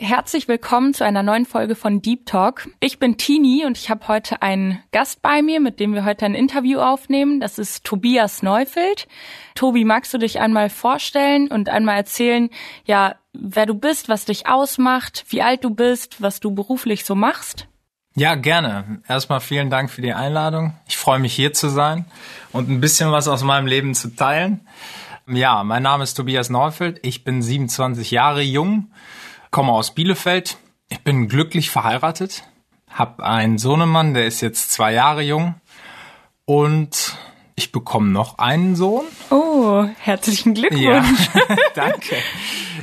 Herzlich willkommen zu einer neuen Folge von Deep Talk. Ich bin Tini und ich habe heute einen Gast bei mir, mit dem wir heute ein Interview aufnehmen. Das ist Tobias Neufeld. Tobi, magst du dich einmal vorstellen und einmal erzählen, ja, wer du bist, was dich ausmacht, wie alt du bist, was du beruflich so machst? Ja, gerne. Erstmal vielen Dank für die Einladung. Ich freue mich hier zu sein und ein bisschen was aus meinem Leben zu teilen. Ja, mein Name ist Tobias Neufeld. Ich bin 27 Jahre jung komme aus Bielefeld. Ich bin glücklich verheiratet, habe einen Sohnemann, der ist jetzt zwei Jahre jung und ich bekomme noch einen Sohn. Oh, herzlichen Glückwunsch. Ja, danke.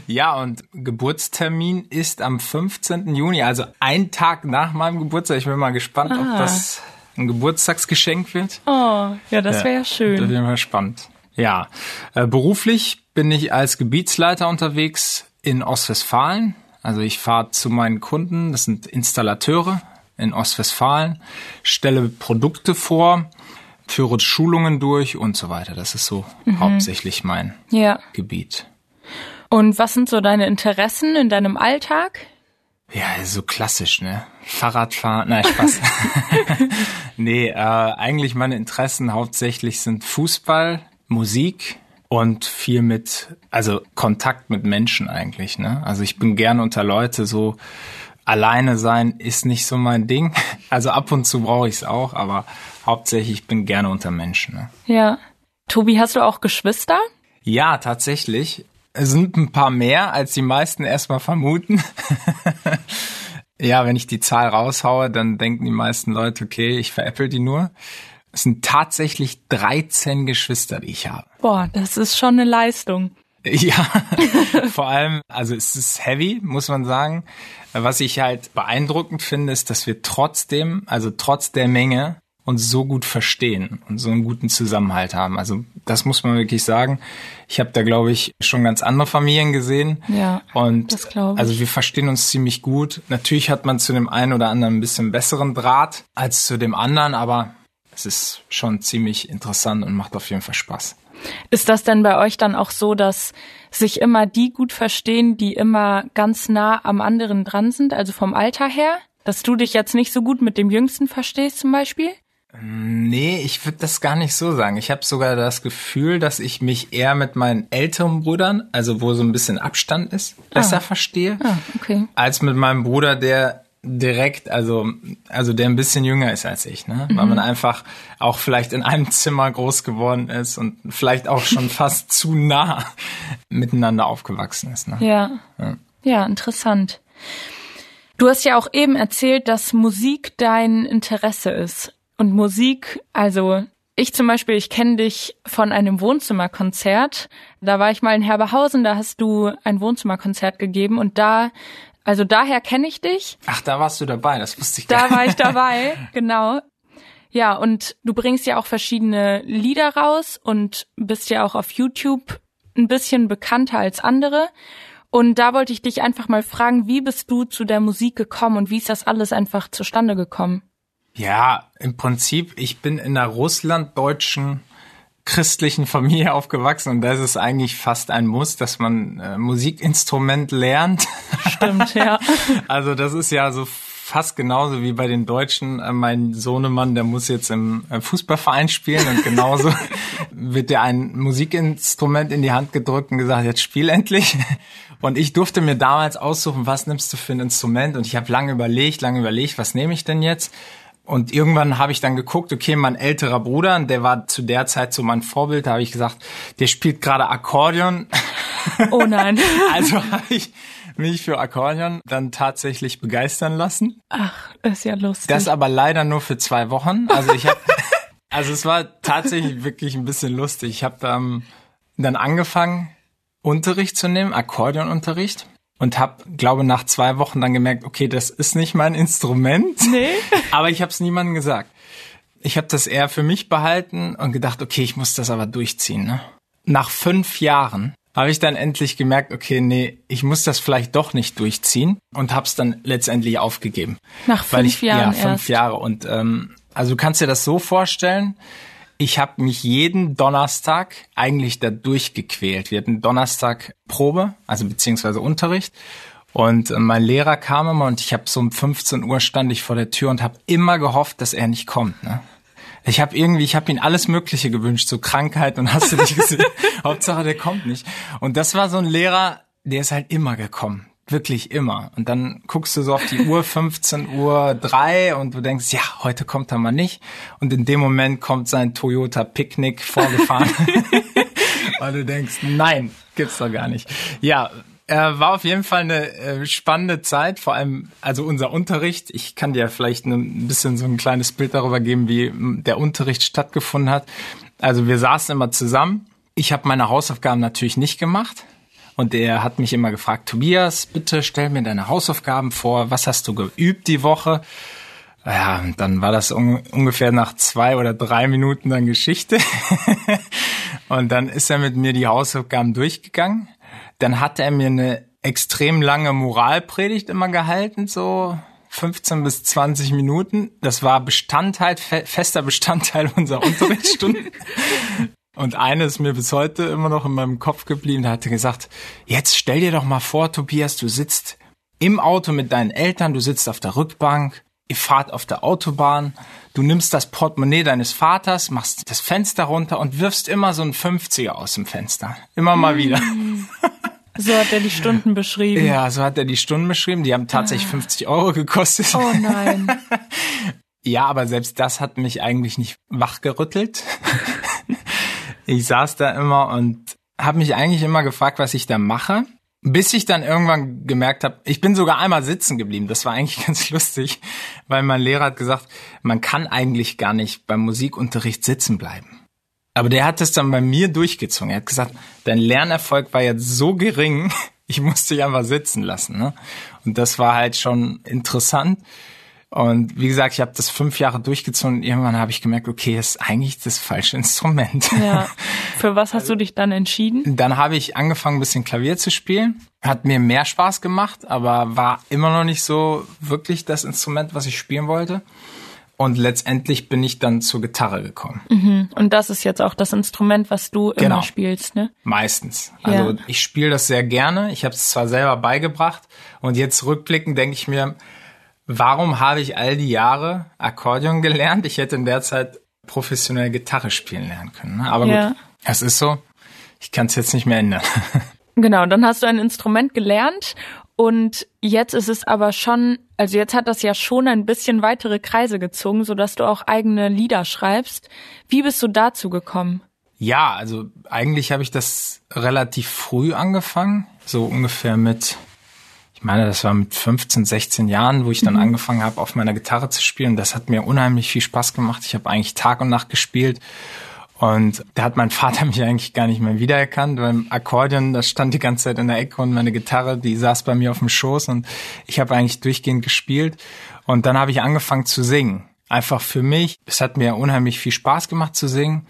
Ja, und Geburtstermin ist am 15. Juni, also ein Tag nach meinem Geburtstag. Ich bin mal gespannt, ah. ob das ein Geburtstagsgeschenk wird. Oh, ja, das wäre ja, schön. Das wäre mal spannend. Ja, äh, beruflich bin ich als Gebietsleiter unterwegs in Ostwestfalen. Also ich fahre zu meinen Kunden, das sind Installateure in Ostwestfalen, stelle Produkte vor, führe Schulungen durch und so weiter. Das ist so mhm. hauptsächlich mein ja. Gebiet. Und was sind so deine Interessen in deinem Alltag? Ja, so klassisch, ne? Fahrradfahren, nein, Spaß. nee, äh, eigentlich meine Interessen hauptsächlich sind Fußball, Musik, und viel mit, also Kontakt mit Menschen eigentlich. Ne? Also ich bin gern unter Leute, so alleine sein ist nicht so mein Ding. Also ab und zu brauche ich es auch, aber hauptsächlich bin gerne unter Menschen. Ne? Ja. Tobi, hast du auch Geschwister? Ja, tatsächlich. Es sind ein paar mehr, als die meisten erstmal vermuten. ja, wenn ich die Zahl raushaue, dann denken die meisten Leute, okay, ich veräpple die nur. Es sind tatsächlich 13 Geschwister, die ich habe. Boah, das ist schon eine Leistung. Ja, vor allem, also es ist heavy, muss man sagen. Was ich halt beeindruckend finde, ist, dass wir trotzdem, also trotz der Menge, uns so gut verstehen und so einen guten Zusammenhalt haben. Also das muss man wirklich sagen. Ich habe da, glaube ich, schon ganz andere Familien gesehen. Ja. Und das glaube ich. also wir verstehen uns ziemlich gut. Natürlich hat man zu dem einen oder anderen ein bisschen besseren Draht als zu dem anderen, aber es ist schon ziemlich interessant und macht auf jeden Fall Spaß. Ist das denn bei euch dann auch so, dass sich immer die gut verstehen, die immer ganz nah am anderen dran sind, also vom Alter her? Dass du dich jetzt nicht so gut mit dem Jüngsten verstehst zum Beispiel? Nee, ich würde das gar nicht so sagen. Ich habe sogar das Gefühl, dass ich mich eher mit meinen älteren Brüdern, also wo so ein bisschen Abstand ist, besser ah. verstehe, ah, okay. als mit meinem Bruder, der direkt, also, also der ein bisschen jünger ist als ich, ne? Mhm. Weil man einfach auch vielleicht in einem Zimmer groß geworden ist und vielleicht auch schon fast zu nah miteinander aufgewachsen ist, ne? Ja. ja. Ja, interessant. Du hast ja auch eben erzählt, dass Musik dein Interesse ist. Und Musik, also ich zum Beispiel, ich kenne dich von einem Wohnzimmerkonzert. Da war ich mal in Herberhausen, da hast du ein Wohnzimmerkonzert gegeben und da also daher kenne ich dich. Ach, da warst du dabei, das wusste ich gar nicht. Da war ich dabei, genau. Ja, und du bringst ja auch verschiedene Lieder raus und bist ja auch auf YouTube ein bisschen bekannter als andere. Und da wollte ich dich einfach mal fragen, wie bist du zu der Musik gekommen und wie ist das alles einfach zustande gekommen? Ja, im Prinzip, ich bin in einer russlanddeutschen christlichen Familie aufgewachsen und da ist es eigentlich fast ein Muss, dass man äh, Musikinstrument lernt. Stimmt, ja. Also das ist ja so fast genauso wie bei den Deutschen. Äh, mein Sohnemann, der muss jetzt im äh, Fußballverein spielen und genauso wird dir ein Musikinstrument in die Hand gedrückt und gesagt, jetzt spiel endlich. Und ich durfte mir damals aussuchen, was nimmst du für ein Instrument und ich habe lange überlegt, lange überlegt, was nehme ich denn jetzt? Und irgendwann habe ich dann geguckt, okay, mein älterer Bruder, der war zu der Zeit so mein Vorbild, da habe ich gesagt, der spielt gerade Akkordeon. Oh nein. also habe ich mich für Akkordeon dann tatsächlich begeistern lassen. Ach, ist ja lustig. Das aber leider nur für zwei Wochen. Also ich habe, also es war tatsächlich wirklich ein bisschen lustig. Ich habe ähm, dann angefangen, Unterricht zu nehmen, Akkordeonunterricht. Und habe, glaube nach zwei Wochen dann gemerkt, okay, das ist nicht mein Instrument. Nee. Aber ich habe es niemandem gesagt. Ich habe das eher für mich behalten und gedacht, okay, ich muss das aber durchziehen. Ne? Nach fünf Jahren habe ich dann endlich gemerkt, okay, nee, ich muss das vielleicht doch nicht durchziehen und habe es dann letztendlich aufgegeben. Nach fünf ich, Jahren Ja, fünf erst. Jahre. Und ähm, also du kannst dir das so vorstellen, ich habe mich jeden Donnerstag eigentlich da durchgequält. Wir hatten Donnerstag Probe, also beziehungsweise Unterricht. Und äh, mein Lehrer kam immer und ich habe so um 15 Uhr stand ich vor der Tür und habe immer gehofft, dass er nicht kommt. Ne? Ich habe irgendwie, ich habe ihm alles Mögliche gewünscht, so Krankheit und hast du nicht gesehen. Hauptsache, der kommt nicht. Und das war so ein Lehrer, der ist halt immer gekommen. Wirklich immer. Und dann guckst du so auf die Uhr, 15 Uhr drei und du denkst, ja, heute kommt er mal nicht. Und in dem Moment kommt sein Toyota Picknick vorgefahren. Weil du denkst, nein, gibt's doch gar nicht. Ja, äh, war auf jeden Fall eine äh, spannende Zeit, vor allem also unser Unterricht. Ich kann dir vielleicht ein bisschen so ein kleines Bild darüber geben, wie der Unterricht stattgefunden hat. Also wir saßen immer zusammen. Ich habe meine Hausaufgaben natürlich nicht gemacht. Und er hat mich immer gefragt, Tobias, bitte stell mir deine Hausaufgaben vor. Was hast du geübt die Woche? Ja, dann war das un ungefähr nach zwei oder drei Minuten dann Geschichte. und dann ist er mit mir die Hausaufgaben durchgegangen. Dann hat er mir eine extrem lange Moralpredigt immer gehalten, so 15 bis 20 Minuten. Das war Bestandteil, fe fester Bestandteil unserer Unterrichtsstunden. Und eine ist mir bis heute immer noch in meinem Kopf geblieben. Da hat er gesagt, jetzt stell dir doch mal vor, Tobias, du sitzt im Auto mit deinen Eltern, du sitzt auf der Rückbank, ihr fahrt auf der Autobahn, du nimmst das Portemonnaie deines Vaters, machst das Fenster runter und wirfst immer so ein 50er aus dem Fenster. Immer mal wieder. So hat er die Stunden beschrieben. Ja, so hat er die Stunden beschrieben. Die haben tatsächlich 50 Euro gekostet. Oh nein. Ja, aber selbst das hat mich eigentlich nicht wachgerüttelt. ich saß da immer und habe mich eigentlich immer gefragt, was ich da mache. Bis ich dann irgendwann gemerkt habe, ich bin sogar einmal sitzen geblieben. Das war eigentlich ganz lustig, weil mein Lehrer hat gesagt, man kann eigentlich gar nicht beim Musikunterricht sitzen bleiben. Aber der hat es dann bei mir durchgezogen. Er hat gesagt, dein Lernerfolg war jetzt so gering, ich musste dich einfach sitzen lassen. Ne? Und das war halt schon interessant. Und wie gesagt, ich habe das fünf Jahre durchgezogen und irgendwann habe ich gemerkt, okay, das ist eigentlich das falsche Instrument. Ja. Für was hast du dich dann entschieden? Dann habe ich angefangen, ein bisschen Klavier zu spielen. Hat mir mehr Spaß gemacht, aber war immer noch nicht so wirklich das Instrument, was ich spielen wollte. Und letztendlich bin ich dann zur Gitarre gekommen. Und das ist jetzt auch das Instrument, was du immer Genau. spielst, ne? Meistens. Also Ja. ich spiele das sehr gerne. Ich habe es zwar selber beigebracht und jetzt rückblickend denke ich mir, warum habe ich all die Jahre Akkordeon gelernt? Ich hätte in der Zeit professionell Gitarre spielen lernen können. ne? Aber Ja. gut, es ist so. Ich kann es jetzt nicht mehr ändern. Genau, dann hast du ein Instrument gelernt und jetzt ist es aber schon, also jetzt hat das ja schon ein bisschen weitere Kreise gezogen, sodass du auch eigene Lieder schreibst. Wie bist du dazu gekommen? Ja, also eigentlich habe ich das relativ früh angefangen, so ungefähr mit, meine, das war mit 15, 16 Jahren, wo ich dann angefangen habe, auf meiner Gitarre zu spielen. Das hat mir unheimlich viel Spaß gemacht. Ich habe eigentlich Tag und Nacht gespielt. Und da hat mein Vater mich eigentlich gar nicht mehr wiedererkannt. Beim Akkordeon, das stand die ganze Zeit in der Ecke und meine Gitarre, die saß bei mir auf dem Schoß und ich habe eigentlich durchgehend gespielt. Und dann habe ich angefangen zu singen. Einfach für mich. Es hat mir unheimlich viel Spaß gemacht zu singen.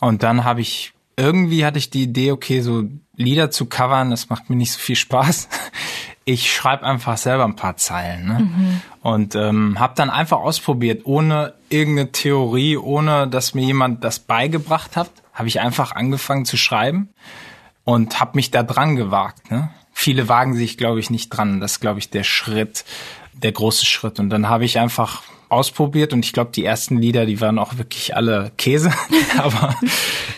Und dann habe ich, irgendwie hatte ich die Idee, okay, so Lieder zu covern, das macht mir nicht so viel Spaß. Ich schreibe einfach selber ein paar Zeilen. Ne? Und ähm, habe dann einfach ausprobiert, ohne irgendeine Theorie, ohne dass mir jemand das beigebracht hat, habe ich einfach angefangen zu schreiben und habe mich da dran gewagt. Ne? Viele wagen sich, glaube ich, nicht dran. Das ist, glaube ich, der Schritt, der große Schritt. Und dann habe ich einfach ausprobiert und ich glaube, die ersten Lieder, die waren auch wirklich alle Käse. Aber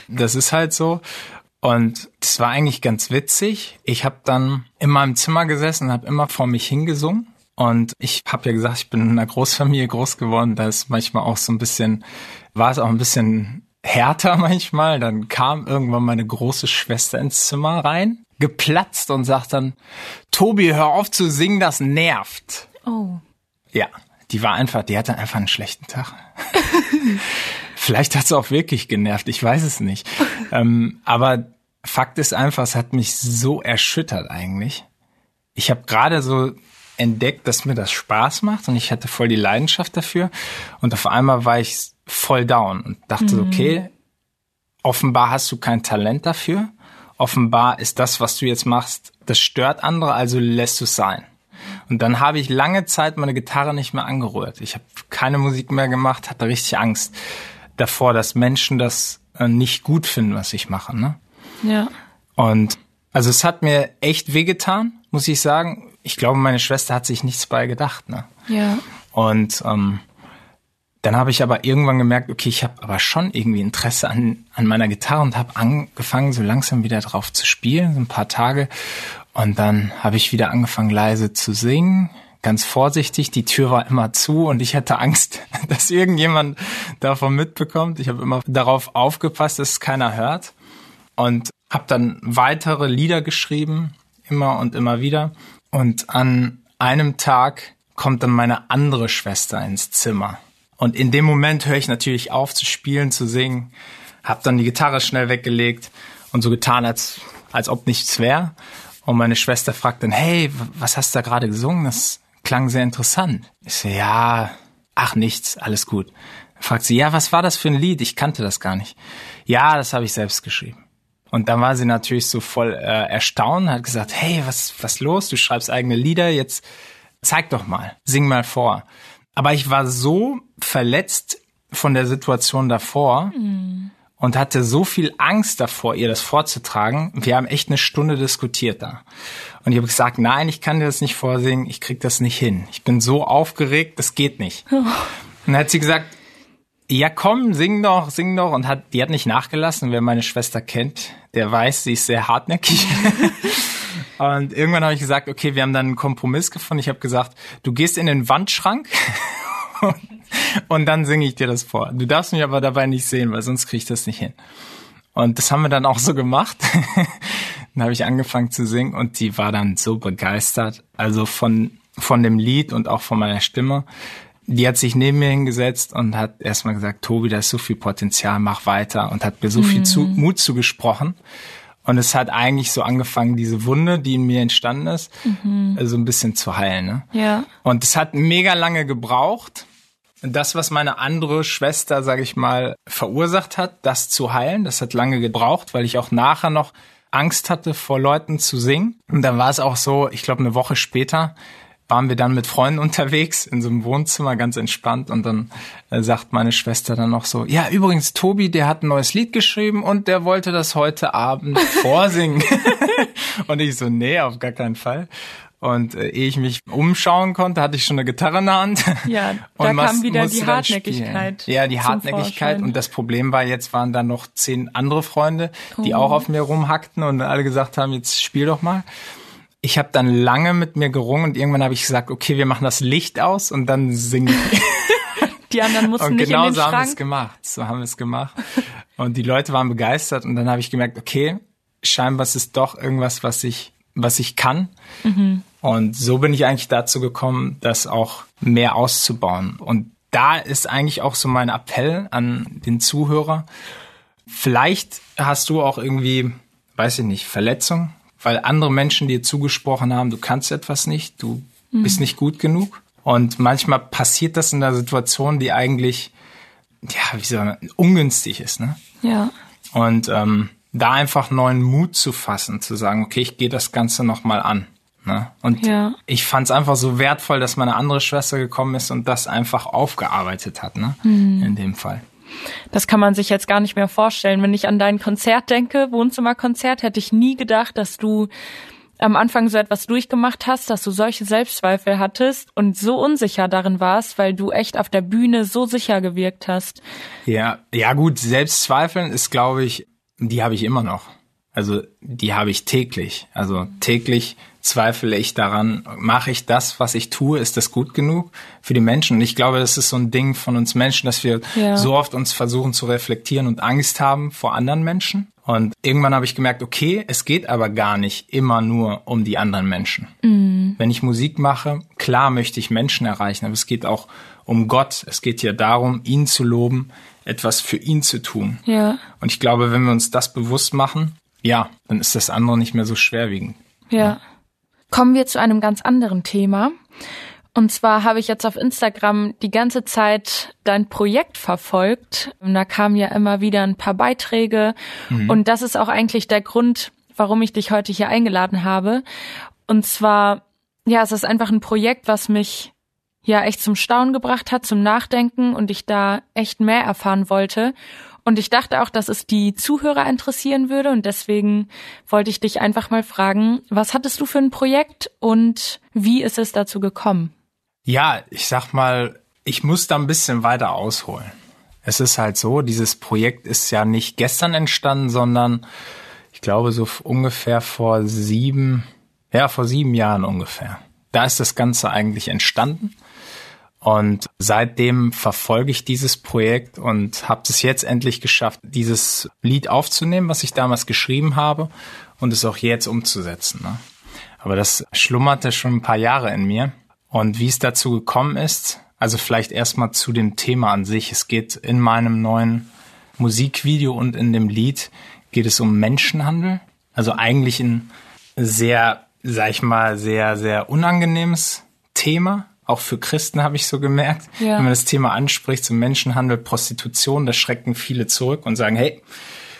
das ist halt so. Und das war eigentlich ganz witzig. Ich habe dann in meinem Zimmer gesessen und habe immer vor mich hingesungen. Und ich habe ja gesagt, ich bin in einer Großfamilie groß geworden. Da ist manchmal auch so ein bisschen, war es auch ein bisschen härter manchmal. Dann kam irgendwann meine große Schwester ins Zimmer rein, geplatzt und sagt dann, Tobi, hör auf zu singen, das nervt. Oh. Ja, die war einfach, die hatte einfach einen schlechten Tag. Vielleicht hat es auch wirklich genervt, ich weiß es nicht. ähm, aber Fakt ist einfach, es hat mich so erschüttert eigentlich. ich habe gerade so entdeckt, dass mir das Spaß macht und ich hatte voll die Leidenschaft dafür. Und auf einmal war ich voll down und dachte, mhm. okay, offenbar hast du kein Talent dafür. Offenbar ist das, was du jetzt machst, das stört andere, also lässt du es sein. Und dann habe ich lange Zeit meine Gitarre nicht mehr angerührt. Ich habe keine Musik mehr gemacht, hatte richtig Angst davor, dass Menschen das äh, nicht gut finden, was ich mache. Ne? Ja. Und also es hat mir echt wehgetan, muss ich sagen. Ich glaube, meine Schwester hat sich nichts bei gedacht. Ne? Ja. Und ähm, dann habe ich aber irgendwann gemerkt, okay, ich habe aber schon irgendwie Interesse an, an meiner Gitarre und habe angefangen, so langsam wieder drauf zu spielen, so ein paar Tage. Und dann habe ich wieder angefangen, leise zu singen, ganz vorsichtig. Die Tür war immer zu und ich hatte Angst, dass irgendjemand davon mitbekommt. Ich habe immer darauf aufgepasst, dass es keiner hört. Und habe dann weitere Lieder geschrieben, immer und immer wieder. Und an einem Tag kommt dann meine andere Schwester ins Zimmer. Und in dem Moment höre ich natürlich auf zu spielen, zu singen, habe dann die Gitarre schnell weggelegt und so getan, als, als ob nichts wäre. Und meine Schwester fragt dann, hey, was hast du da gerade gesungen? Das klang sehr interessant. Ich so, ja, ach nichts, alles gut. Dann fragt sie, ja, was war das für ein Lied? Ich kannte das gar nicht. Ja, das habe ich selbst geschrieben. Und dann war sie natürlich so voll äh, erstaunt, hat gesagt, hey, was was los? Du schreibst eigene Lieder, jetzt zeig doch mal, sing mal vor. Aber ich war so verletzt von der Situation davor mhm. und hatte so viel Angst davor, ihr das vorzutragen. Wir haben echt eine Stunde diskutiert da. Und ich habe gesagt, nein, ich kann dir das nicht vorsingen, ich krieg das nicht hin. Ich bin so aufgeregt, das geht nicht. Oh. Und dann hat sie gesagt, ja komm, sing doch, sing doch. Und hat, die hat nicht nachgelassen. Wer meine Schwester kennt, der weiß, sie ist sehr hartnäckig. Und irgendwann habe ich gesagt, okay, wir haben dann einen Kompromiss gefunden. Ich habe gesagt, du gehst in den Wandschrank und dann singe ich dir das vor. Du darfst mich aber dabei nicht sehen, weil sonst kriege ich das nicht hin. Und das haben wir dann auch so gemacht. Dann habe ich angefangen zu singen und die war dann so begeistert, also von von dem Lied und auch von meiner Stimme. Die hat sich neben mir hingesetzt und hat erstmal gesagt, Tobi, da ist so viel Potenzial, mach weiter und hat mir so mhm. viel zu, Mut zugesprochen. Und es hat eigentlich so angefangen, diese Wunde, die in mir entstanden ist, mhm. so also ein bisschen zu heilen. Ne? Ja. Und es hat mega lange gebraucht. Das, was meine andere Schwester, sage ich mal, verursacht hat, das zu heilen, das hat lange gebraucht, weil ich auch nachher noch Angst hatte, vor Leuten zu singen. Und dann war es auch so, ich glaube, eine Woche später waren wir dann mit Freunden unterwegs in so einem Wohnzimmer ganz entspannt und dann äh, sagt meine Schwester dann noch so, ja übrigens Tobi, der hat ein neues Lied geschrieben und der wollte das heute Abend vorsingen. und ich so, nee, auf gar keinen Fall. Und äh, ehe ich mich umschauen konnte, hatte ich schon eine Gitarre in der Hand. Ja, da kam wieder die Hartnäckigkeit. Ja, die Hartnäckigkeit. Und das Problem war, jetzt waren da noch zehn andere Freunde, die oh. auch auf mir rumhackten und alle gesagt haben, jetzt spiel doch mal ich habe dann lange mit mir gerungen und irgendwann habe ich gesagt, okay, wir machen das Licht aus und dann singen. die anderen mussten und nicht genau in den so Schrank. haben wir es gemacht. So haben wir es gemacht. Und die Leute waren begeistert und dann habe ich gemerkt, okay, scheinbar ist es doch irgendwas, was ich, was ich kann. Mhm. Und so bin ich eigentlich dazu gekommen, das auch mehr auszubauen. Und da ist eigentlich auch so mein Appell an den Zuhörer. Vielleicht hast du auch irgendwie, weiß ich nicht, Verletzung weil andere Menschen dir zugesprochen haben, du kannst etwas nicht, du mhm. bist nicht gut genug. Und manchmal passiert das in der Situation, die eigentlich, ja, wie soll man, ungünstig ist, ne? Ja. Und ähm, da einfach neuen Mut zu fassen, zu sagen, okay, ich gehe das Ganze nochmal an. Ne? Und ja. ich fand es einfach so wertvoll, dass meine andere Schwester gekommen ist und das einfach aufgearbeitet hat, ne? Mhm. In dem Fall. Das kann man sich jetzt gar nicht mehr vorstellen. Wenn ich an dein Konzert denke, Wohnzimmerkonzert, hätte ich nie gedacht, dass du am Anfang so etwas durchgemacht hast, dass du solche Selbstzweifel hattest und so unsicher darin warst, weil du echt auf der Bühne so sicher gewirkt hast. Ja, ja gut, Selbstzweifeln ist, glaube ich, die habe ich immer noch. Also die habe ich täglich. Also täglich zweifle ich daran, mache ich das, was ich tue, ist das gut genug für die Menschen? Und ich glaube, das ist so ein Ding von uns Menschen, dass wir ja. so oft uns versuchen zu reflektieren und Angst haben vor anderen Menschen. Und irgendwann habe ich gemerkt, okay, es geht aber gar nicht immer nur um die anderen Menschen. Mhm. Wenn ich Musik mache, klar möchte ich Menschen erreichen, aber es geht auch um Gott. Es geht ja darum, ihn zu loben, etwas für ihn zu tun. Ja. Und ich glaube, wenn wir uns das bewusst machen, ja, dann ist das andere nicht mehr so schwerwiegend. Ja. kommen wir zu einem ganz anderen Thema. Und zwar habe ich jetzt auf Instagram die ganze Zeit dein Projekt verfolgt. Und da kamen ja immer wieder ein paar Beiträge. Mhm. Und das ist auch eigentlich der Grund, warum ich dich heute hier eingeladen habe. Und zwar, ja, es ist einfach ein Projekt, was mich ja echt zum Staunen gebracht hat, zum Nachdenken und ich da echt mehr erfahren wollte. Und ich dachte auch, dass es die Zuhörer interessieren würde und deswegen wollte ich dich einfach mal fragen, was hattest du für ein Projekt und wie ist es dazu gekommen? Ja, ich sag mal, ich muss da ein bisschen weiter ausholen. Es ist halt so, dieses Projekt ist ja nicht gestern entstanden, sondern ich glaube so ungefähr vor sieben, ja, vor sieben Jahren ungefähr. Da ist das Ganze eigentlich entstanden. Und seitdem verfolge ich dieses Projekt und habe es jetzt endlich geschafft, dieses Lied aufzunehmen, was ich damals geschrieben habe und es auch jetzt umzusetzen. Ne? Aber das schlummerte schon ein paar Jahre in mir. Und wie es dazu gekommen ist, also vielleicht erstmal zu dem Thema an sich. Es geht in meinem neuen Musikvideo und in dem Lied geht es um Menschenhandel. Also eigentlich ein sehr, sag ich mal, sehr, sehr unangenehmes Thema auch für Christen habe ich so gemerkt. Ja. Wenn man das Thema anspricht, zum Menschenhandel, Prostitution, da schrecken viele zurück und sagen, hey,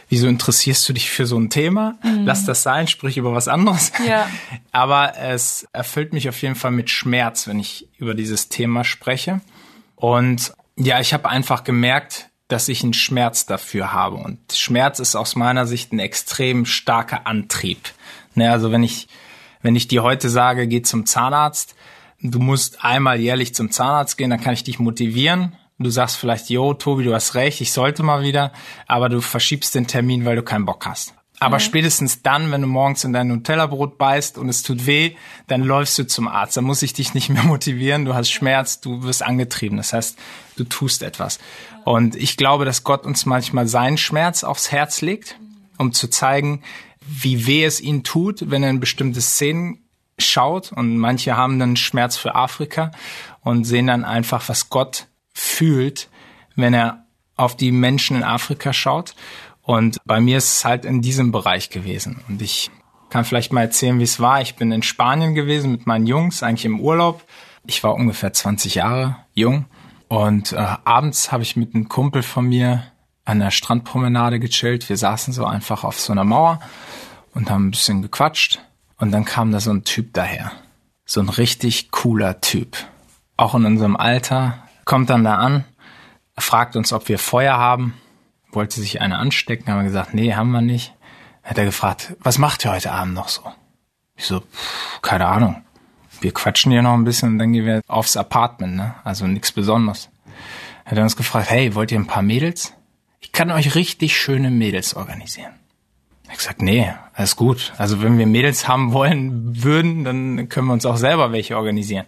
wieso interessierst du dich für so ein Thema? Mhm. Lass das sein, sprich über was anderes. Ja. Aber es erfüllt mich auf jeden Fall mit Schmerz, wenn ich über dieses Thema spreche. Und ja, ich habe einfach gemerkt, dass ich einen Schmerz dafür habe. Und Schmerz ist aus meiner Sicht ein extrem starker Antrieb. Ne, also wenn ich, wenn ich dir heute sage, geh zum Zahnarzt, du musst einmal jährlich zum Zahnarzt gehen, dann kann ich dich motivieren. Du sagst vielleicht, yo, Tobi, du hast recht, ich sollte mal wieder, aber du verschiebst den Termin, weil du keinen Bock hast. Aber mhm. spätestens dann, wenn du morgens in dein Nutella-Brot beißt und es tut weh, dann läufst du zum Arzt. Dann muss ich dich nicht mehr motivieren. Du hast Schmerz, du wirst angetrieben. Das heißt, du tust etwas. Und ich glaube, dass Gott uns manchmal seinen Schmerz aufs Herz legt, um zu zeigen, wie weh es ihn tut, wenn er in bestimmte Szenen schaut und manche haben dann Schmerz für Afrika und sehen dann einfach, was Gott fühlt, wenn er auf die Menschen in Afrika schaut. Und bei mir ist es halt in diesem Bereich gewesen. Und ich kann vielleicht mal erzählen, wie es war. Ich bin in Spanien gewesen mit meinen Jungs, eigentlich im Urlaub. Ich war ungefähr 20 Jahre jung. Und äh, abends habe ich mit einem Kumpel von mir an der Strandpromenade gechillt. Wir saßen so einfach auf so einer Mauer und haben ein bisschen gequatscht. Und dann kam da so ein Typ daher. So ein richtig cooler Typ. Auch in unserem Alter. Kommt dann da an, fragt uns, ob wir Feuer haben. Wollte sich eine anstecken, haben wir gesagt, nee, haben wir nicht. Hat er gefragt, was macht ihr heute Abend noch so? Ich so, pff, keine Ahnung. Wir quatschen hier noch ein bisschen und dann gehen wir aufs Apartment, ne? Also nichts Besonderes. Hat er uns gefragt, hey, wollt ihr ein paar Mädels? Ich kann euch richtig schöne Mädels organisieren. Ich gesagt, nee, alles gut. Also wenn wir Mädels haben wollen würden, dann können wir uns auch selber welche organisieren.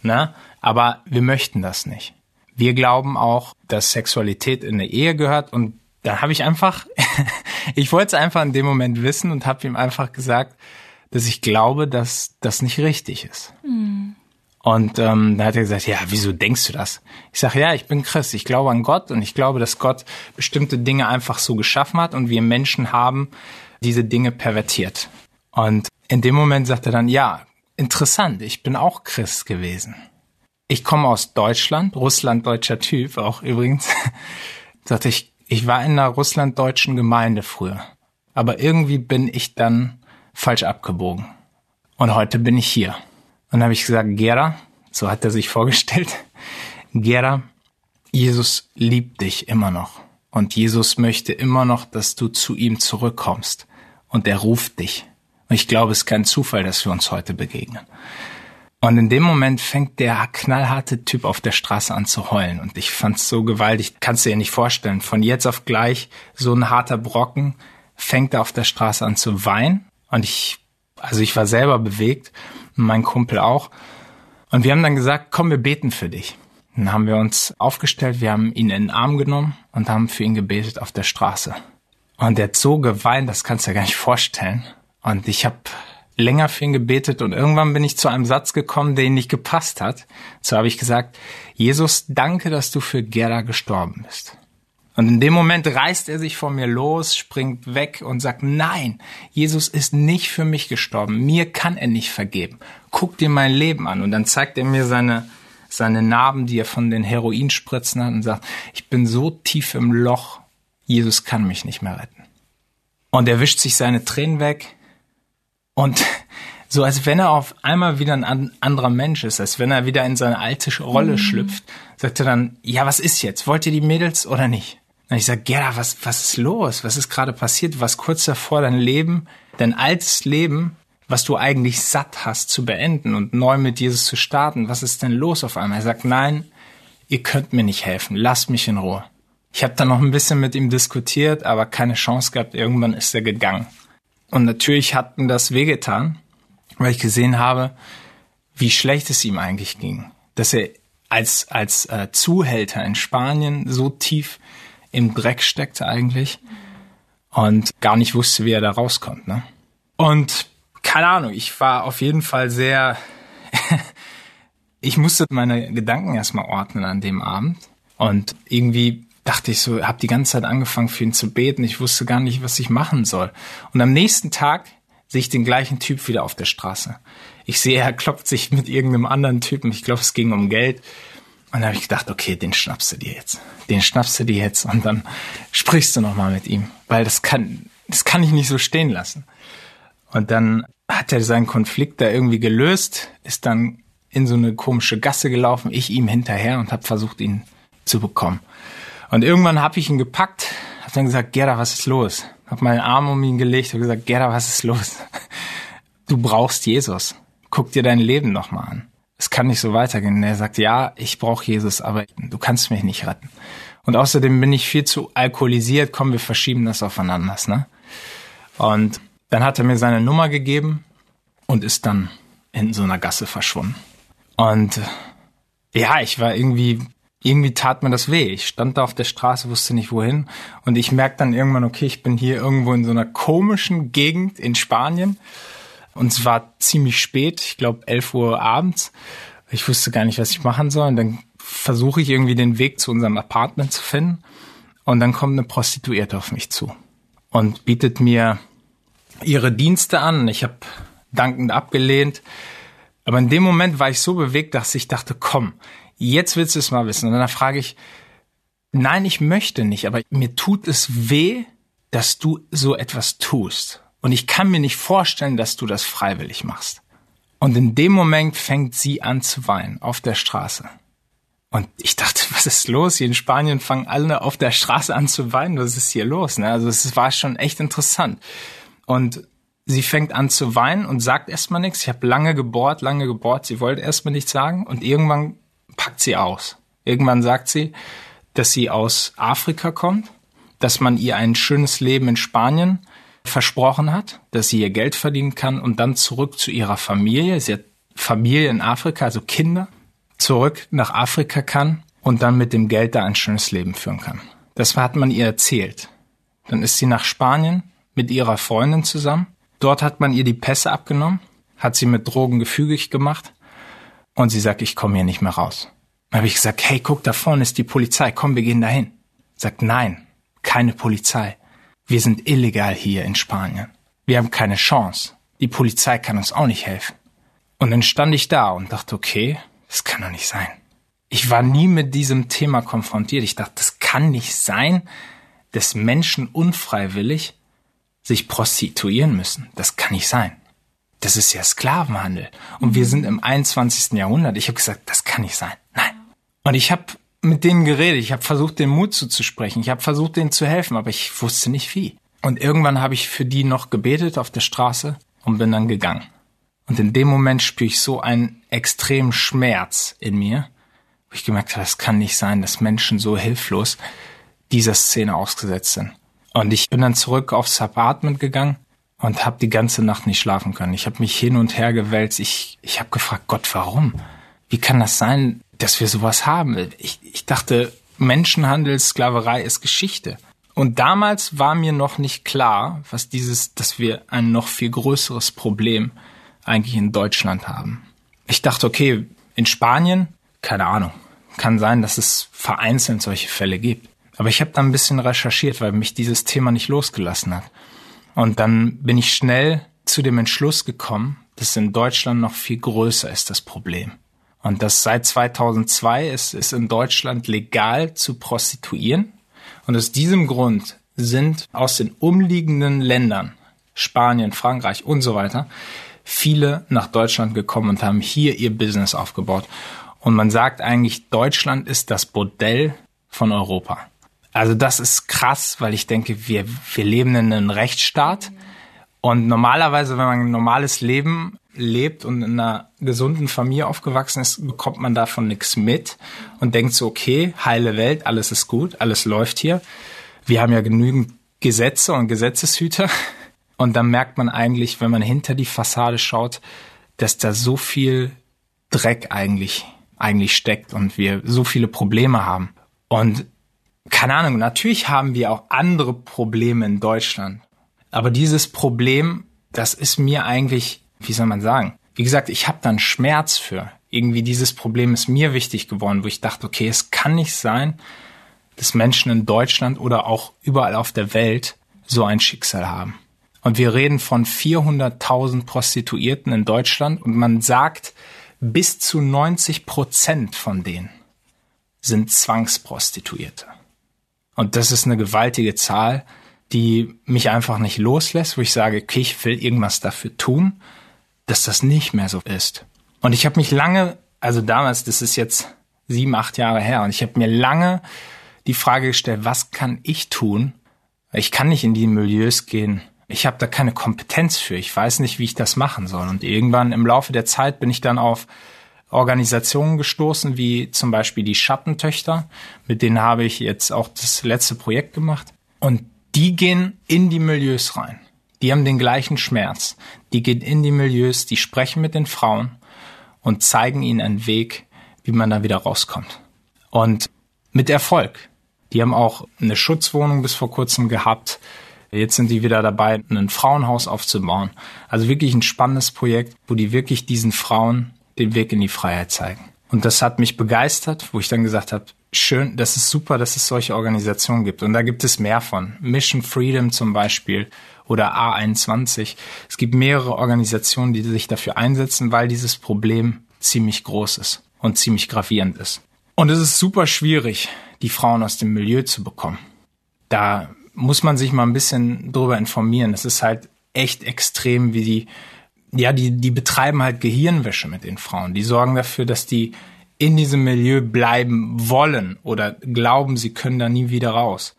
Na? Aber wir möchten das nicht. Wir glauben auch, dass Sexualität in eine Ehe gehört und da habe ich einfach, ich wollte es einfach in dem Moment wissen und habe ihm einfach gesagt, dass ich glaube, dass das nicht richtig ist. Mhm. Und ähm, da hat er gesagt, ja, wieso denkst du das? Ich sage, ja, ich bin Christ, ich glaube an Gott und ich glaube, dass Gott bestimmte Dinge einfach so geschaffen hat und wir Menschen haben diese Dinge pervertiert. Und in dem Moment sagt er dann, ja, interessant, ich bin auch Christ gewesen. Ich komme aus Deutschland, russlanddeutscher Typ auch übrigens. sagte ich, ich war in einer russlanddeutschen Gemeinde früher. Aber irgendwie bin ich dann falsch abgebogen. Und heute bin ich hier. Und dann habe ich gesagt, Gera, so hat er sich vorgestellt, Gera, Jesus liebt dich immer noch. Und Jesus möchte immer noch, dass du zu ihm zurückkommst. Und er ruft dich. Und ich glaube, es ist kein Zufall, dass wir uns heute begegnen. Und in dem Moment fängt der knallharte Typ auf der Straße an zu heulen. Und ich fand's so gewaltig, kannst du dir nicht vorstellen. Von jetzt auf gleich so ein harter Brocken fängt er auf der Straße an zu weinen. Und ich, also ich war selber bewegt mein Kumpel auch. Und wir haben dann gesagt, komm, wir beten für dich. Dann haben wir uns aufgestellt, wir haben ihn in den Arm genommen und haben für ihn gebetet auf der Straße. Und er hat so geweint, das kannst du dir gar nicht vorstellen. Und ich habe länger für ihn gebetet und irgendwann bin ich zu einem Satz gekommen, der ihn nicht gepasst hat. So habe ich gesagt, Jesus, danke, dass du für Gerda gestorben bist. Und in dem Moment reißt er sich von mir los, springt weg und sagt, nein, Jesus ist nicht für mich gestorben. Mir kann er nicht vergeben. Guck dir mein Leben an. Und dann zeigt er mir seine, seine Narben, die er von den Heroinspritzen hat und sagt, ich bin so tief im Loch, Jesus kann mich nicht mehr retten. Und er wischt sich seine Tränen weg und so als wenn er auf einmal wieder ein anderer Mensch ist, als wenn er wieder in seine alte Rolle mhm. schlüpft, sagt er dann, ja, was ist jetzt? Wollt ihr die Mädels oder nicht? Und ich sage, Gerda, was, was ist los? Was ist gerade passiert? Was kurz davor, dein Leben, dein altes Leben, was du eigentlich satt hast, zu beenden und neu mit Jesus zu starten. Was ist denn los auf einmal? Er sagt, nein, ihr könnt mir nicht helfen. Lasst mich in Ruhe. Ich habe dann noch ein bisschen mit ihm diskutiert, aber keine Chance gehabt. Irgendwann ist er gegangen. Und natürlich hat mir das wehgetan, weil ich gesehen habe, wie schlecht es ihm eigentlich ging. Dass er als, als äh, Zuhälter in Spanien so tief im Dreck steckte eigentlich und gar nicht wusste, wie er da rauskommt. Ne? Und keine Ahnung, ich war auf jeden Fall sehr, ich musste meine Gedanken erstmal ordnen an dem Abend und irgendwie dachte ich so, habe die ganze Zeit angefangen für ihn zu beten, ich wusste gar nicht, was ich machen soll. Und am nächsten Tag sehe ich den gleichen Typ wieder auf der Straße. Ich sehe, er klopft sich mit irgendeinem anderen Typen, ich glaube, es ging um Geld und dann habe ich gedacht, okay, den schnappst du dir jetzt. Den schnappst du dir jetzt und dann sprichst du nochmal mit ihm. Weil das kann, das kann ich nicht so stehen lassen. Und dann hat er seinen Konflikt da irgendwie gelöst, ist dann in so eine komische Gasse gelaufen, ich ihm hinterher und habe versucht, ihn zu bekommen. Und irgendwann habe ich ihn gepackt, habe dann gesagt, Gerda, was ist los? Hab meinen Arm um ihn gelegt und gesagt, Gerda, was ist los? Du brauchst Jesus. Guck dir dein Leben nochmal an es kann nicht so weitergehen. Und er sagt, ja, ich brauche Jesus, aber du kannst mich nicht retten. Und außerdem bin ich viel zu alkoholisiert, komm, wir verschieben das aufeinander. Ne? Und dann hat er mir seine Nummer gegeben und ist dann in so einer Gasse verschwunden. Und ja, ich war irgendwie, irgendwie tat mir das weh. Ich stand da auf der Straße, wusste nicht wohin. Und ich merkte dann irgendwann, okay, ich bin hier irgendwo in so einer komischen Gegend in Spanien. Und es war ziemlich spät, ich glaube 11 Uhr abends. Ich wusste gar nicht, was ich machen soll. Und dann versuche ich irgendwie den Weg zu unserem Apartment zu finden. Und dann kommt eine Prostituierte auf mich zu und bietet mir ihre Dienste an. Ich habe dankend abgelehnt. Aber in dem Moment war ich so bewegt, dass ich dachte, komm, jetzt willst du es mal wissen. Und dann frage ich, nein, ich möchte nicht, aber mir tut es weh, dass du so etwas tust. Und ich kann mir nicht vorstellen, dass du das freiwillig machst. Und in dem Moment fängt sie an zu weinen auf der Straße. Und ich dachte, was ist los? Hier in Spanien fangen alle auf der Straße an zu weinen. Was ist hier los? Ne? Also es war schon echt interessant. Und sie fängt an zu weinen und sagt erstmal nichts. Ich habe lange gebohrt, lange gebohrt. Sie wollte erstmal nichts sagen. Und irgendwann packt sie aus. Irgendwann sagt sie, dass sie aus Afrika kommt, dass man ihr ein schönes Leben in Spanien versprochen hat, dass sie ihr Geld verdienen kann und dann zurück zu ihrer Familie. Sie hat Familie in Afrika, also Kinder, zurück nach Afrika kann und dann mit dem Geld da ein schönes Leben führen kann. Das hat man ihr erzählt. Dann ist sie nach Spanien mit ihrer Freundin zusammen. Dort hat man ihr die Pässe abgenommen, hat sie mit Drogen gefügig gemacht und sie sagt, ich komme hier nicht mehr raus. Dann habe ich gesagt, hey, guck, da vorne ist die Polizei, komm, wir gehen dahin. Sagt, nein, keine Polizei. Wir sind illegal hier in Spanien. Wir haben keine Chance. Die Polizei kann uns auch nicht helfen. Und dann stand ich da und dachte, okay, das kann doch nicht sein. Ich war nie mit diesem Thema konfrontiert. Ich dachte, das kann nicht sein, dass Menschen unfreiwillig sich prostituieren müssen. Das kann nicht sein. Das ist ja Sklavenhandel. Und wir sind im 21. Jahrhundert. Ich habe gesagt, das kann nicht sein. Nein. Und ich habe mit denen geredet. Ich habe versucht, den Mut zuzusprechen. Ich habe versucht, denen zu helfen, aber ich wusste nicht wie. Und irgendwann habe ich für die noch gebetet auf der Straße und bin dann gegangen. Und in dem Moment spüre ich so einen extremen Schmerz in mir, wo ich gemerkt habe, es kann nicht sein, dass Menschen so hilflos dieser Szene ausgesetzt sind. Und ich bin dann zurück aufs Apartment gegangen und habe die ganze Nacht nicht schlafen können. Ich habe mich hin und her gewälzt. Ich, ich habe gefragt, Gott, warum? Wie kann das sein, dass wir sowas haben. Ich, ich dachte, Menschenhandel, Sklaverei ist Geschichte. Und damals war mir noch nicht klar, was dieses, dass wir ein noch viel größeres Problem eigentlich in Deutschland haben. Ich dachte, okay, in Spanien, keine Ahnung, kann sein, dass es vereinzelt solche Fälle gibt. Aber ich habe da ein bisschen recherchiert, weil mich dieses Thema nicht losgelassen hat. Und dann bin ich schnell zu dem Entschluss gekommen, dass in Deutschland noch viel größer ist das Problem. Und dass seit 2002 ist es in Deutschland legal zu prostituieren. Und aus diesem Grund sind aus den umliegenden Ländern, Spanien, Frankreich und so weiter, viele nach Deutschland gekommen und haben hier ihr Business aufgebaut. Und man sagt eigentlich, Deutschland ist das Bordell von Europa. Also das ist krass, weil ich denke, wir, wir leben in einem Rechtsstaat. Und normalerweise, wenn man ein normales Leben lebt und in einer gesunden Familie aufgewachsen ist, bekommt man davon nichts mit und denkt so, okay, heile Welt, alles ist gut, alles läuft hier. Wir haben ja genügend Gesetze und Gesetzeshüter. Und dann merkt man eigentlich, wenn man hinter die Fassade schaut, dass da so viel Dreck eigentlich, eigentlich steckt und wir so viele Probleme haben. Und keine Ahnung, natürlich haben wir auch andere Probleme in Deutschland. Aber dieses Problem, das ist mir eigentlich, wie soll man sagen? Wie gesagt, ich habe da einen Schmerz für. Irgendwie dieses Problem ist mir wichtig geworden, wo ich dachte, okay, es kann nicht sein, dass Menschen in Deutschland oder auch überall auf der Welt so ein Schicksal haben. Und wir reden von 400.000 Prostituierten in Deutschland und man sagt, bis zu 90 Prozent von denen sind Zwangsprostituierte. Und das ist eine gewaltige Zahl, die mich einfach nicht loslässt, wo ich sage, okay, ich will irgendwas dafür tun, dass das nicht mehr so ist. Und ich habe mich lange, also damals, das ist jetzt sieben, acht Jahre her, und ich habe mir lange die Frage gestellt, was kann ich tun? Ich kann nicht in die Milieus gehen. Ich habe da keine Kompetenz für. Ich weiß nicht, wie ich das machen soll. Und irgendwann im Laufe der Zeit bin ich dann auf Organisationen gestoßen, wie zum Beispiel die Schattentöchter. Mit denen habe ich jetzt auch das letzte Projekt gemacht. Und die gehen in die Milieus rein. Die haben den gleichen Schmerz. Die gehen in die Milieus, die sprechen mit den Frauen und zeigen ihnen einen Weg, wie man da wieder rauskommt. Und mit Erfolg. Die haben auch eine Schutzwohnung bis vor kurzem gehabt. Jetzt sind die wieder dabei, ein Frauenhaus aufzubauen. Also wirklich ein spannendes Projekt, wo die wirklich diesen Frauen den Weg in die Freiheit zeigen. Und das hat mich begeistert, wo ich dann gesagt habe, schön, das ist super, dass es solche Organisationen gibt. Und da gibt es mehr von. Mission Freedom zum Beispiel oder A21. Es gibt mehrere Organisationen, die sich dafür einsetzen, weil dieses Problem ziemlich groß ist und ziemlich gravierend ist. Und es ist super schwierig, die Frauen aus dem Milieu zu bekommen. Da muss man sich mal ein bisschen drüber informieren. Es ist halt echt extrem, wie die ja, die, die betreiben halt Gehirnwäsche mit den Frauen. Die sorgen dafür, dass die in diesem Milieu bleiben wollen oder glauben, sie können da nie wieder raus.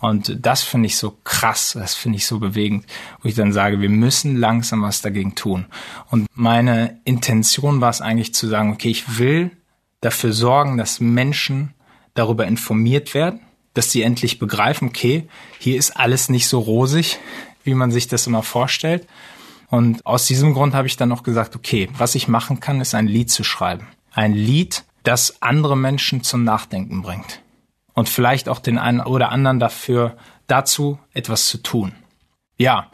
Und das finde ich so krass, das finde ich so bewegend, wo ich dann sage, wir müssen langsam was dagegen tun. Und meine Intention war es eigentlich zu sagen, okay, ich will dafür sorgen, dass Menschen darüber informiert werden, dass sie endlich begreifen, okay, hier ist alles nicht so rosig, wie man sich das immer vorstellt, und aus diesem Grund habe ich dann noch gesagt, okay, was ich machen kann, ist ein Lied zu schreiben. Ein Lied, das andere Menschen zum Nachdenken bringt. Und vielleicht auch den einen oder anderen dafür, dazu etwas zu tun. Ja,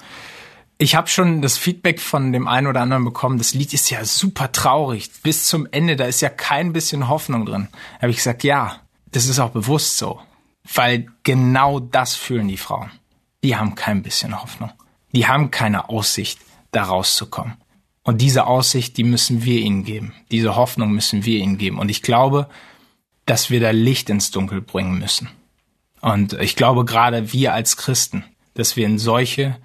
ich habe schon das Feedback von dem einen oder anderen bekommen, das Lied ist ja super traurig. Bis zum Ende, da ist ja kein bisschen Hoffnung drin. Da habe ich gesagt, ja, das ist auch bewusst so. Weil genau das fühlen die Frauen. Die haben kein bisschen Hoffnung. Die haben keine Aussicht da rauszukommen. Und diese Aussicht, die müssen wir ihnen geben. Diese Hoffnung müssen wir ihnen geben. Und ich glaube, dass wir da Licht ins Dunkel bringen müssen. Und ich glaube gerade wir als Christen, dass wir in solche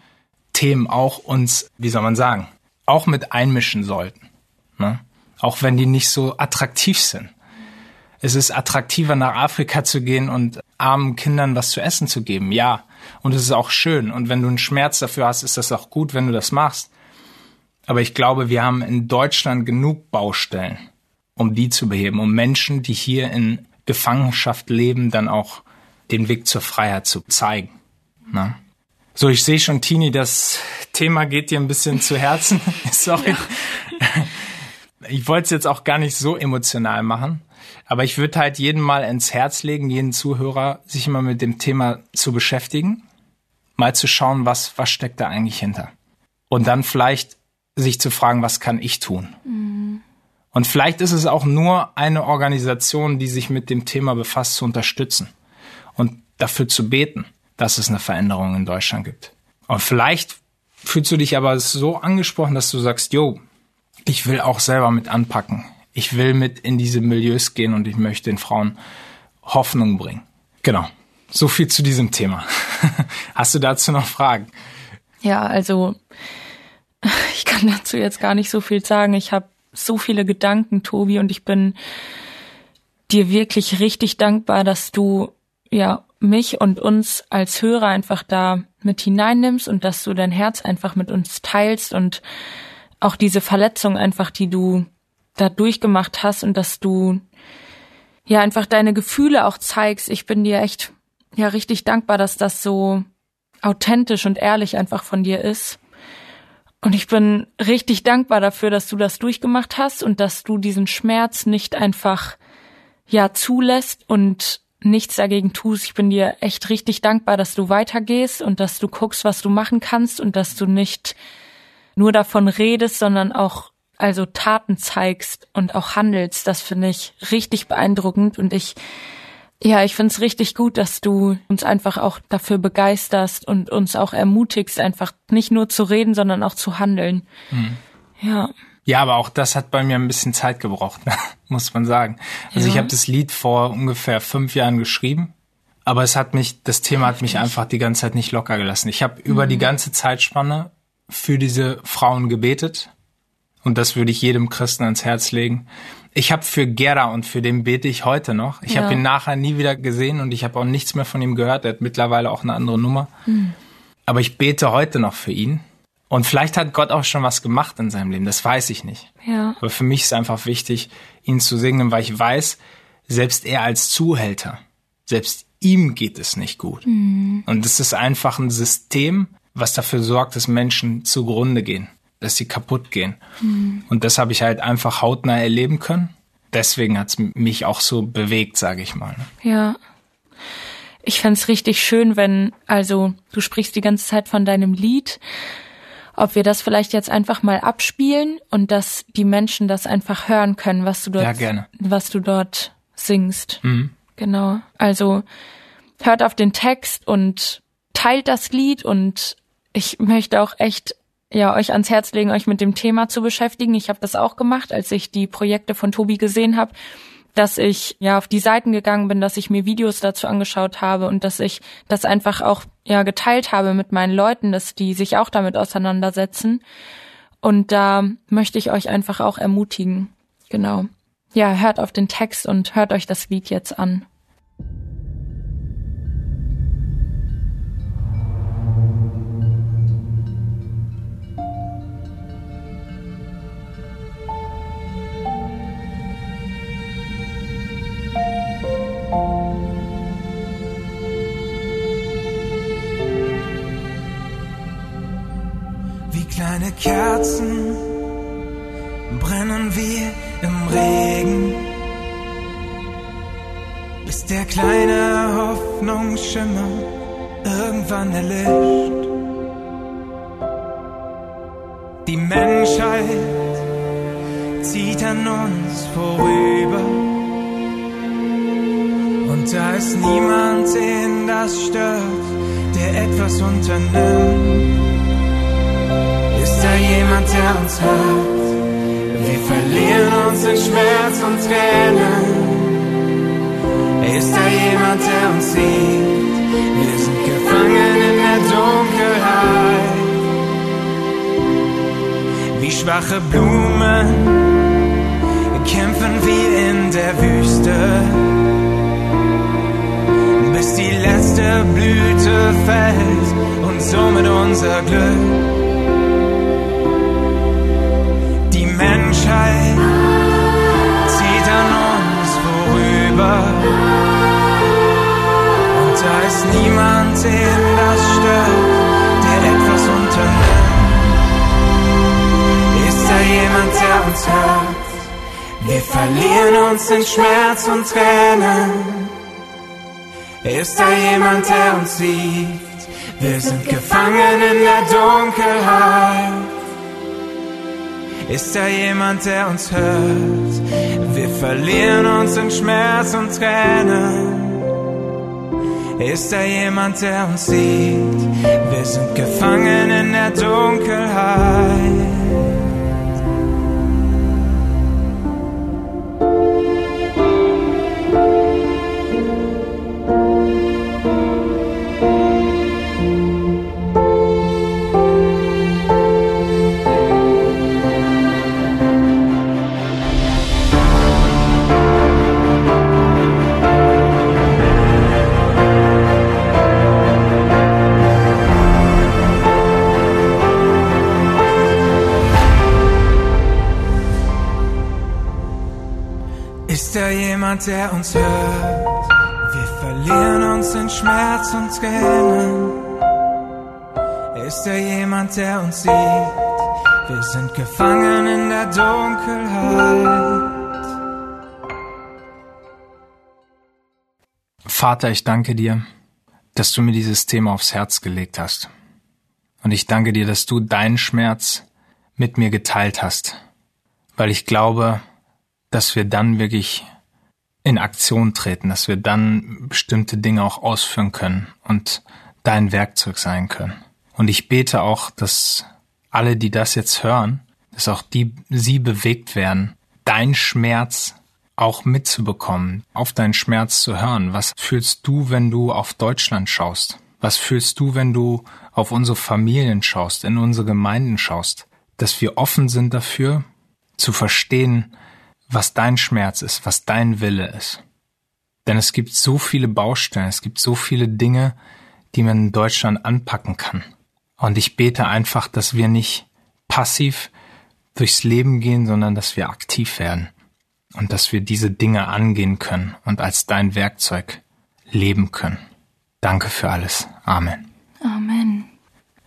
Themen auch uns, wie soll man sagen, auch mit einmischen sollten. Ne? Auch wenn die nicht so attraktiv sind. Es ist attraktiver, nach Afrika zu gehen und armen Kindern was zu essen zu geben. Ja. Und es ist auch schön. Und wenn du einen Schmerz dafür hast, ist das auch gut, wenn du das machst. Aber ich glaube, wir haben in Deutschland genug Baustellen, um die zu beheben, um Menschen, die hier in Gefangenschaft leben, dann auch den Weg zur Freiheit zu zeigen. Na? So, ich sehe schon, Tini, das Thema geht dir ein bisschen zu Herzen. Sorry. Ich wollte es jetzt auch gar nicht so emotional machen, aber ich würde halt jedem mal ins Herz legen, jeden Zuhörer, sich immer mit dem Thema zu beschäftigen, mal zu schauen, was, was steckt da eigentlich hinter. Und dann vielleicht sich zu fragen, was kann ich tun? Mhm. Und vielleicht ist es auch nur eine Organisation, die sich mit dem Thema befasst, zu unterstützen. Und dafür zu beten, dass es eine Veränderung in Deutschland gibt. Und vielleicht fühlst du dich aber so angesprochen, dass du sagst, yo, ich will auch selber mit anpacken. Ich will mit in diese Milieus gehen und ich möchte den Frauen Hoffnung bringen. Genau. So viel zu diesem Thema. Hast du dazu noch Fragen? Ja, also ich kann dazu jetzt gar nicht so viel sagen. Ich habe so viele Gedanken, Tobi, und ich bin dir wirklich richtig dankbar, dass du ja mich und uns als Hörer einfach da mit hineinnimmst und dass du dein Herz einfach mit uns teilst und auch diese Verletzung einfach, die du da durchgemacht hast und dass du ja einfach deine Gefühle auch zeigst. Ich bin dir echt ja richtig dankbar, dass das so authentisch und ehrlich einfach von dir ist. Und ich bin richtig dankbar dafür, dass du das durchgemacht hast und dass du diesen Schmerz nicht einfach ja zulässt und nichts dagegen tust. Ich bin dir echt richtig dankbar, dass du weitergehst und dass du guckst, was du machen kannst und dass du nicht nur davon redest, sondern auch also Taten zeigst und auch handelst. Das finde ich richtig beeindruckend und ich ja, ich finde es richtig gut, dass du uns einfach auch dafür begeisterst und uns auch ermutigst, einfach nicht nur zu reden, sondern auch zu handeln. Mhm. Ja. Ja, aber auch das hat bei mir ein bisschen Zeit gebraucht, muss man sagen. Also ja. ich habe das Lied vor ungefähr fünf Jahren geschrieben, aber es hat mich, das Thema hat mich einfach die ganze Zeit nicht locker gelassen. Ich habe mhm. über die mhm. ganze Zeitspanne für diese Frauen gebetet und das würde ich jedem Christen ans Herz legen. Ich habe für Gera und für den bete ich heute noch. Ich ja. habe ihn nachher nie wieder gesehen und ich habe auch nichts mehr von ihm gehört. Er hat mittlerweile auch eine andere Nummer. Mhm. Aber ich bete heute noch für ihn und vielleicht hat Gott auch schon was gemacht in seinem Leben, das weiß ich nicht. Ja. Aber für mich ist einfach wichtig, ihn zu segnen, weil ich weiß, selbst er als Zuhälter, selbst ihm geht es nicht gut. Mhm. Und es ist einfach ein System, was dafür sorgt, dass Menschen zugrunde gehen, dass sie kaputt gehen. Mhm. Und das habe ich halt einfach hautnah erleben können. Deswegen hat es mich auch so bewegt, sage ich mal. Ne? Ja. Ich fände richtig schön, wenn, also du sprichst die ganze Zeit von deinem Lied ob wir das vielleicht jetzt einfach mal abspielen und dass die Menschen das einfach hören können, was du dort, ja, gerne. was du dort singst. Mhm. Genau. Also hört auf den Text und teilt das Lied und ich möchte auch echt ja euch ans Herz legen, euch mit dem Thema zu beschäftigen. Ich habe das auch gemacht, als ich die Projekte von Tobi gesehen habe dass ich ja auf die Seiten gegangen bin, dass ich mir Videos dazu angeschaut habe und dass ich das einfach auch ja geteilt habe mit meinen Leuten, dass die sich auch damit auseinandersetzen. Und da möchte ich euch einfach auch ermutigen. Genau. Ja, hört auf den Text und hört euch das Lied jetzt an. Kleine Kerzen brennen wir im Regen, bis der kleine Hoffnungsschimmer irgendwann erlischt. Die Menschheit zieht an uns vorüber. Und da ist niemand, den das stört, der etwas unternimmt jemand, der uns hört? Wir verlieren uns in Schmerz und Tränen. Ist da jemand, der uns sieht? Wir sind gefangen in der Dunkelheit. Wie schwache Blumen kämpfen wir in der Wüste, bis die letzte Blüte fällt und somit unser Glück. Menschheit zieht an uns vorüber. Und da ist niemand, den das stört, der etwas unternimmt. Ist da jemand, der uns hört? Wir verlieren uns in Schmerz und Tränen. Ist da jemand, der uns sieht? Wir sind gefangen in der Dunkelheit. Ist da jemand, der uns hört? Wir verlieren uns in Schmerz und Tränen. Ist da jemand, der uns sieht? Wir sind gefangen in der Dunkelheit. Da jemand, der uns hört? Wir verlieren uns in Schmerz und Tränen. Ist da jemand, der uns sieht? Wir sind gefangen in der Dunkelheit. Vater, ich danke dir, dass du mir dieses Thema aufs Herz gelegt hast. Und ich danke dir, dass du deinen Schmerz mit mir geteilt hast, weil ich glaube, dass wir dann wirklich in Aktion treten, dass wir dann bestimmte Dinge auch ausführen können und dein Werkzeug sein können. Und ich bete auch, dass alle, die das jetzt hören, dass auch die, sie bewegt werden, dein Schmerz auch mitzubekommen, auf deinen Schmerz zu hören. Was fühlst du, wenn du auf Deutschland schaust? Was fühlst du, wenn du auf unsere Familien schaust, in unsere Gemeinden schaust? Dass wir offen sind dafür, zu verstehen, was dein Schmerz ist, was dein Wille ist. Denn es gibt so viele Baustellen, es gibt so viele Dinge, die man in Deutschland anpacken kann. Und ich bete einfach, dass wir nicht passiv durchs Leben gehen, sondern dass wir aktiv werden und dass wir diese Dinge angehen können und als dein Werkzeug leben können. Danke für alles. Amen. Amen.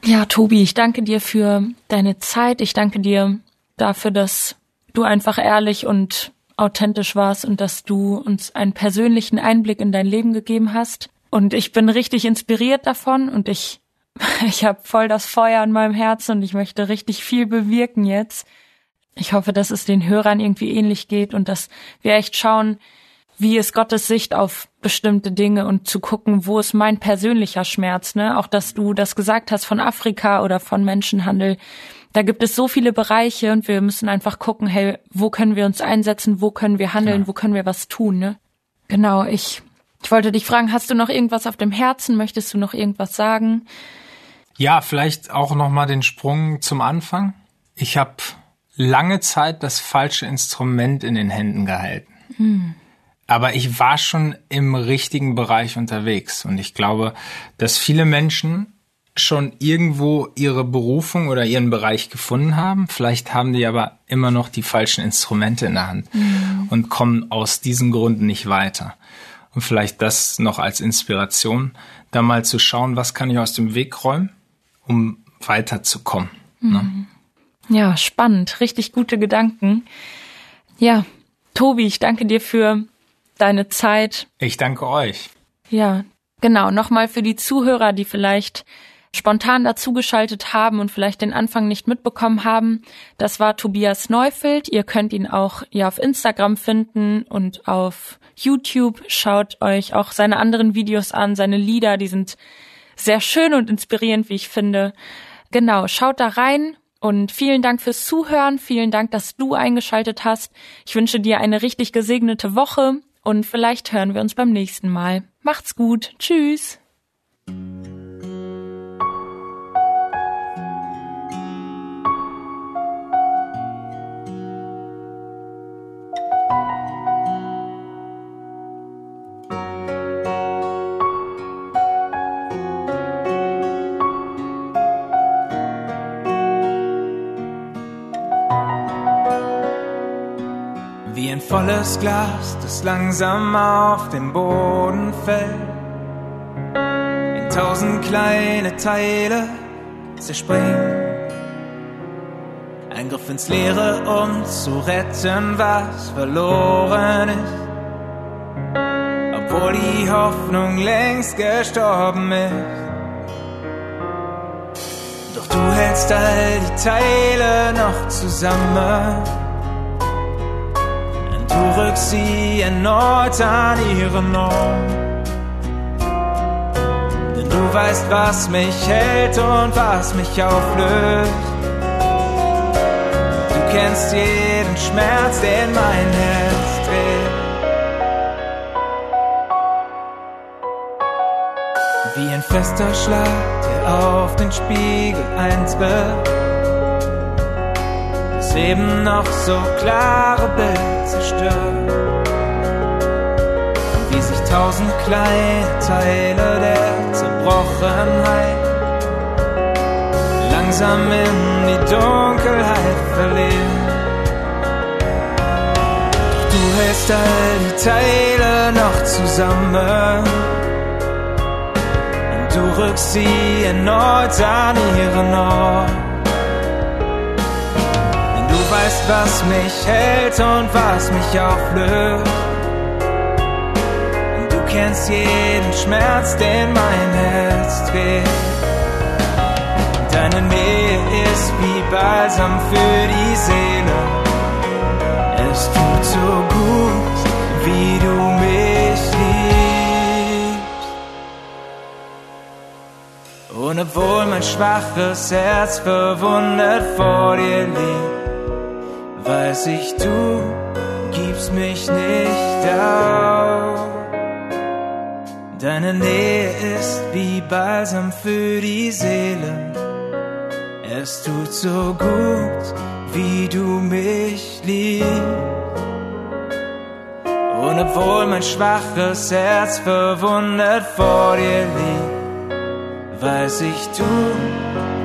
Ja, Tobi, ich danke dir für deine Zeit. Ich danke dir dafür, dass du einfach ehrlich und authentisch warst und dass du uns einen persönlichen Einblick in dein Leben gegeben hast. Und ich bin richtig inspiriert davon und ich, ich habe voll das Feuer in meinem Herzen und ich möchte richtig viel bewirken jetzt. Ich hoffe, dass es den Hörern irgendwie ähnlich geht und dass wir echt schauen, wie ist Gottes Sicht auf bestimmte Dinge und zu gucken, wo ist mein persönlicher Schmerz, ne? Auch dass du das gesagt hast von Afrika oder von Menschenhandel da gibt es so viele Bereiche und wir müssen einfach gucken, hey, wo können wir uns einsetzen, wo können wir handeln, ja. wo können wir was tun, ne? Genau, ich, ich wollte dich fragen, hast du noch irgendwas auf dem Herzen? Möchtest du noch irgendwas sagen? Ja, vielleicht auch noch mal den Sprung zum Anfang. Ich habe lange Zeit das falsche Instrument in den Händen gehalten. Hm. Aber ich war schon im richtigen Bereich unterwegs und ich glaube, dass viele Menschen schon irgendwo ihre Berufung oder ihren Bereich gefunden haben. Vielleicht haben die aber immer noch die falschen Instrumente in der Hand mhm. und kommen aus diesen Gründen nicht weiter. Und vielleicht das noch als Inspiration, da mal zu schauen, was kann ich aus dem Weg räumen, um weiterzukommen. Ne? Mhm. Ne? Ja, spannend. Richtig gute Gedanken. Ja, Tobi, ich danke dir für deine Zeit. Ich danke euch. Ja, genau. Nochmal für die Zuhörer, die vielleicht spontan dazugeschaltet haben und vielleicht den Anfang nicht mitbekommen haben. Das war Tobias Neufeld. Ihr könnt ihn auch ja auf Instagram finden und auf YouTube. Schaut euch auch seine anderen Videos an, seine Lieder, die sind sehr schön und inspirierend, wie ich finde. Genau, schaut da rein und vielen Dank fürs Zuhören. Vielen Dank, dass du eingeschaltet hast. Ich wünsche dir eine richtig gesegnete Woche und vielleicht hören wir uns beim nächsten Mal. Macht's gut. Tschüss. Volles Glas, das langsam auf den Boden fällt, in tausend kleine Teile zerspringt. Ein Griff ins Leere, um zu retten, was verloren ist. Obwohl die Hoffnung längst gestorben ist. Doch du hältst all die Teile noch zusammen sie erneut an ihren Ort. Denn du weißt, was mich hält und was mich auflöst. Du kennst jeden Schmerz, den mein Herz trägt. Wie ein fester Schlag, der auf den Spiegel eintrifft. Das eben noch so klare Bild zerstört. Und wie sich tausend kleine Teile der Zerbrochenheit langsam in die Dunkelheit verlieren. Doch du hältst all die Teile noch zusammen. Und du rückst sie erneut an ihren Ort. Weißt, was mich hält und was mich auflöst. Und du kennst jeden Schmerz, den mein Herz trägt. Deine Nähe ist wie Balsam für die Seele. Es tut so gut, wie du mich liebst. Und obwohl mein schwaches Herz verwundet vor dir liegt, weiß ich, du gibst mich nicht auf. Deine Nähe ist wie Balsam für die Seele. Es tut so gut, wie du mich liebst. Und obwohl mein schwaches Herz verwundet vor dir liegt, weiß ich, du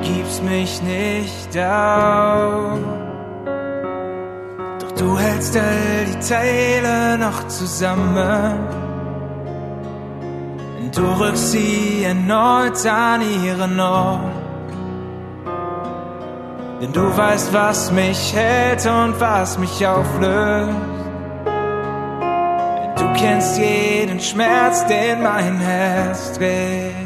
gibst mich nicht auf. Du hältst all die Teile noch zusammen. Du rückst sie erneut an ihren Ort. Denn du weißt, was mich hält und was mich auflöst. Du kennst jeden Schmerz, den mein Herz trägt.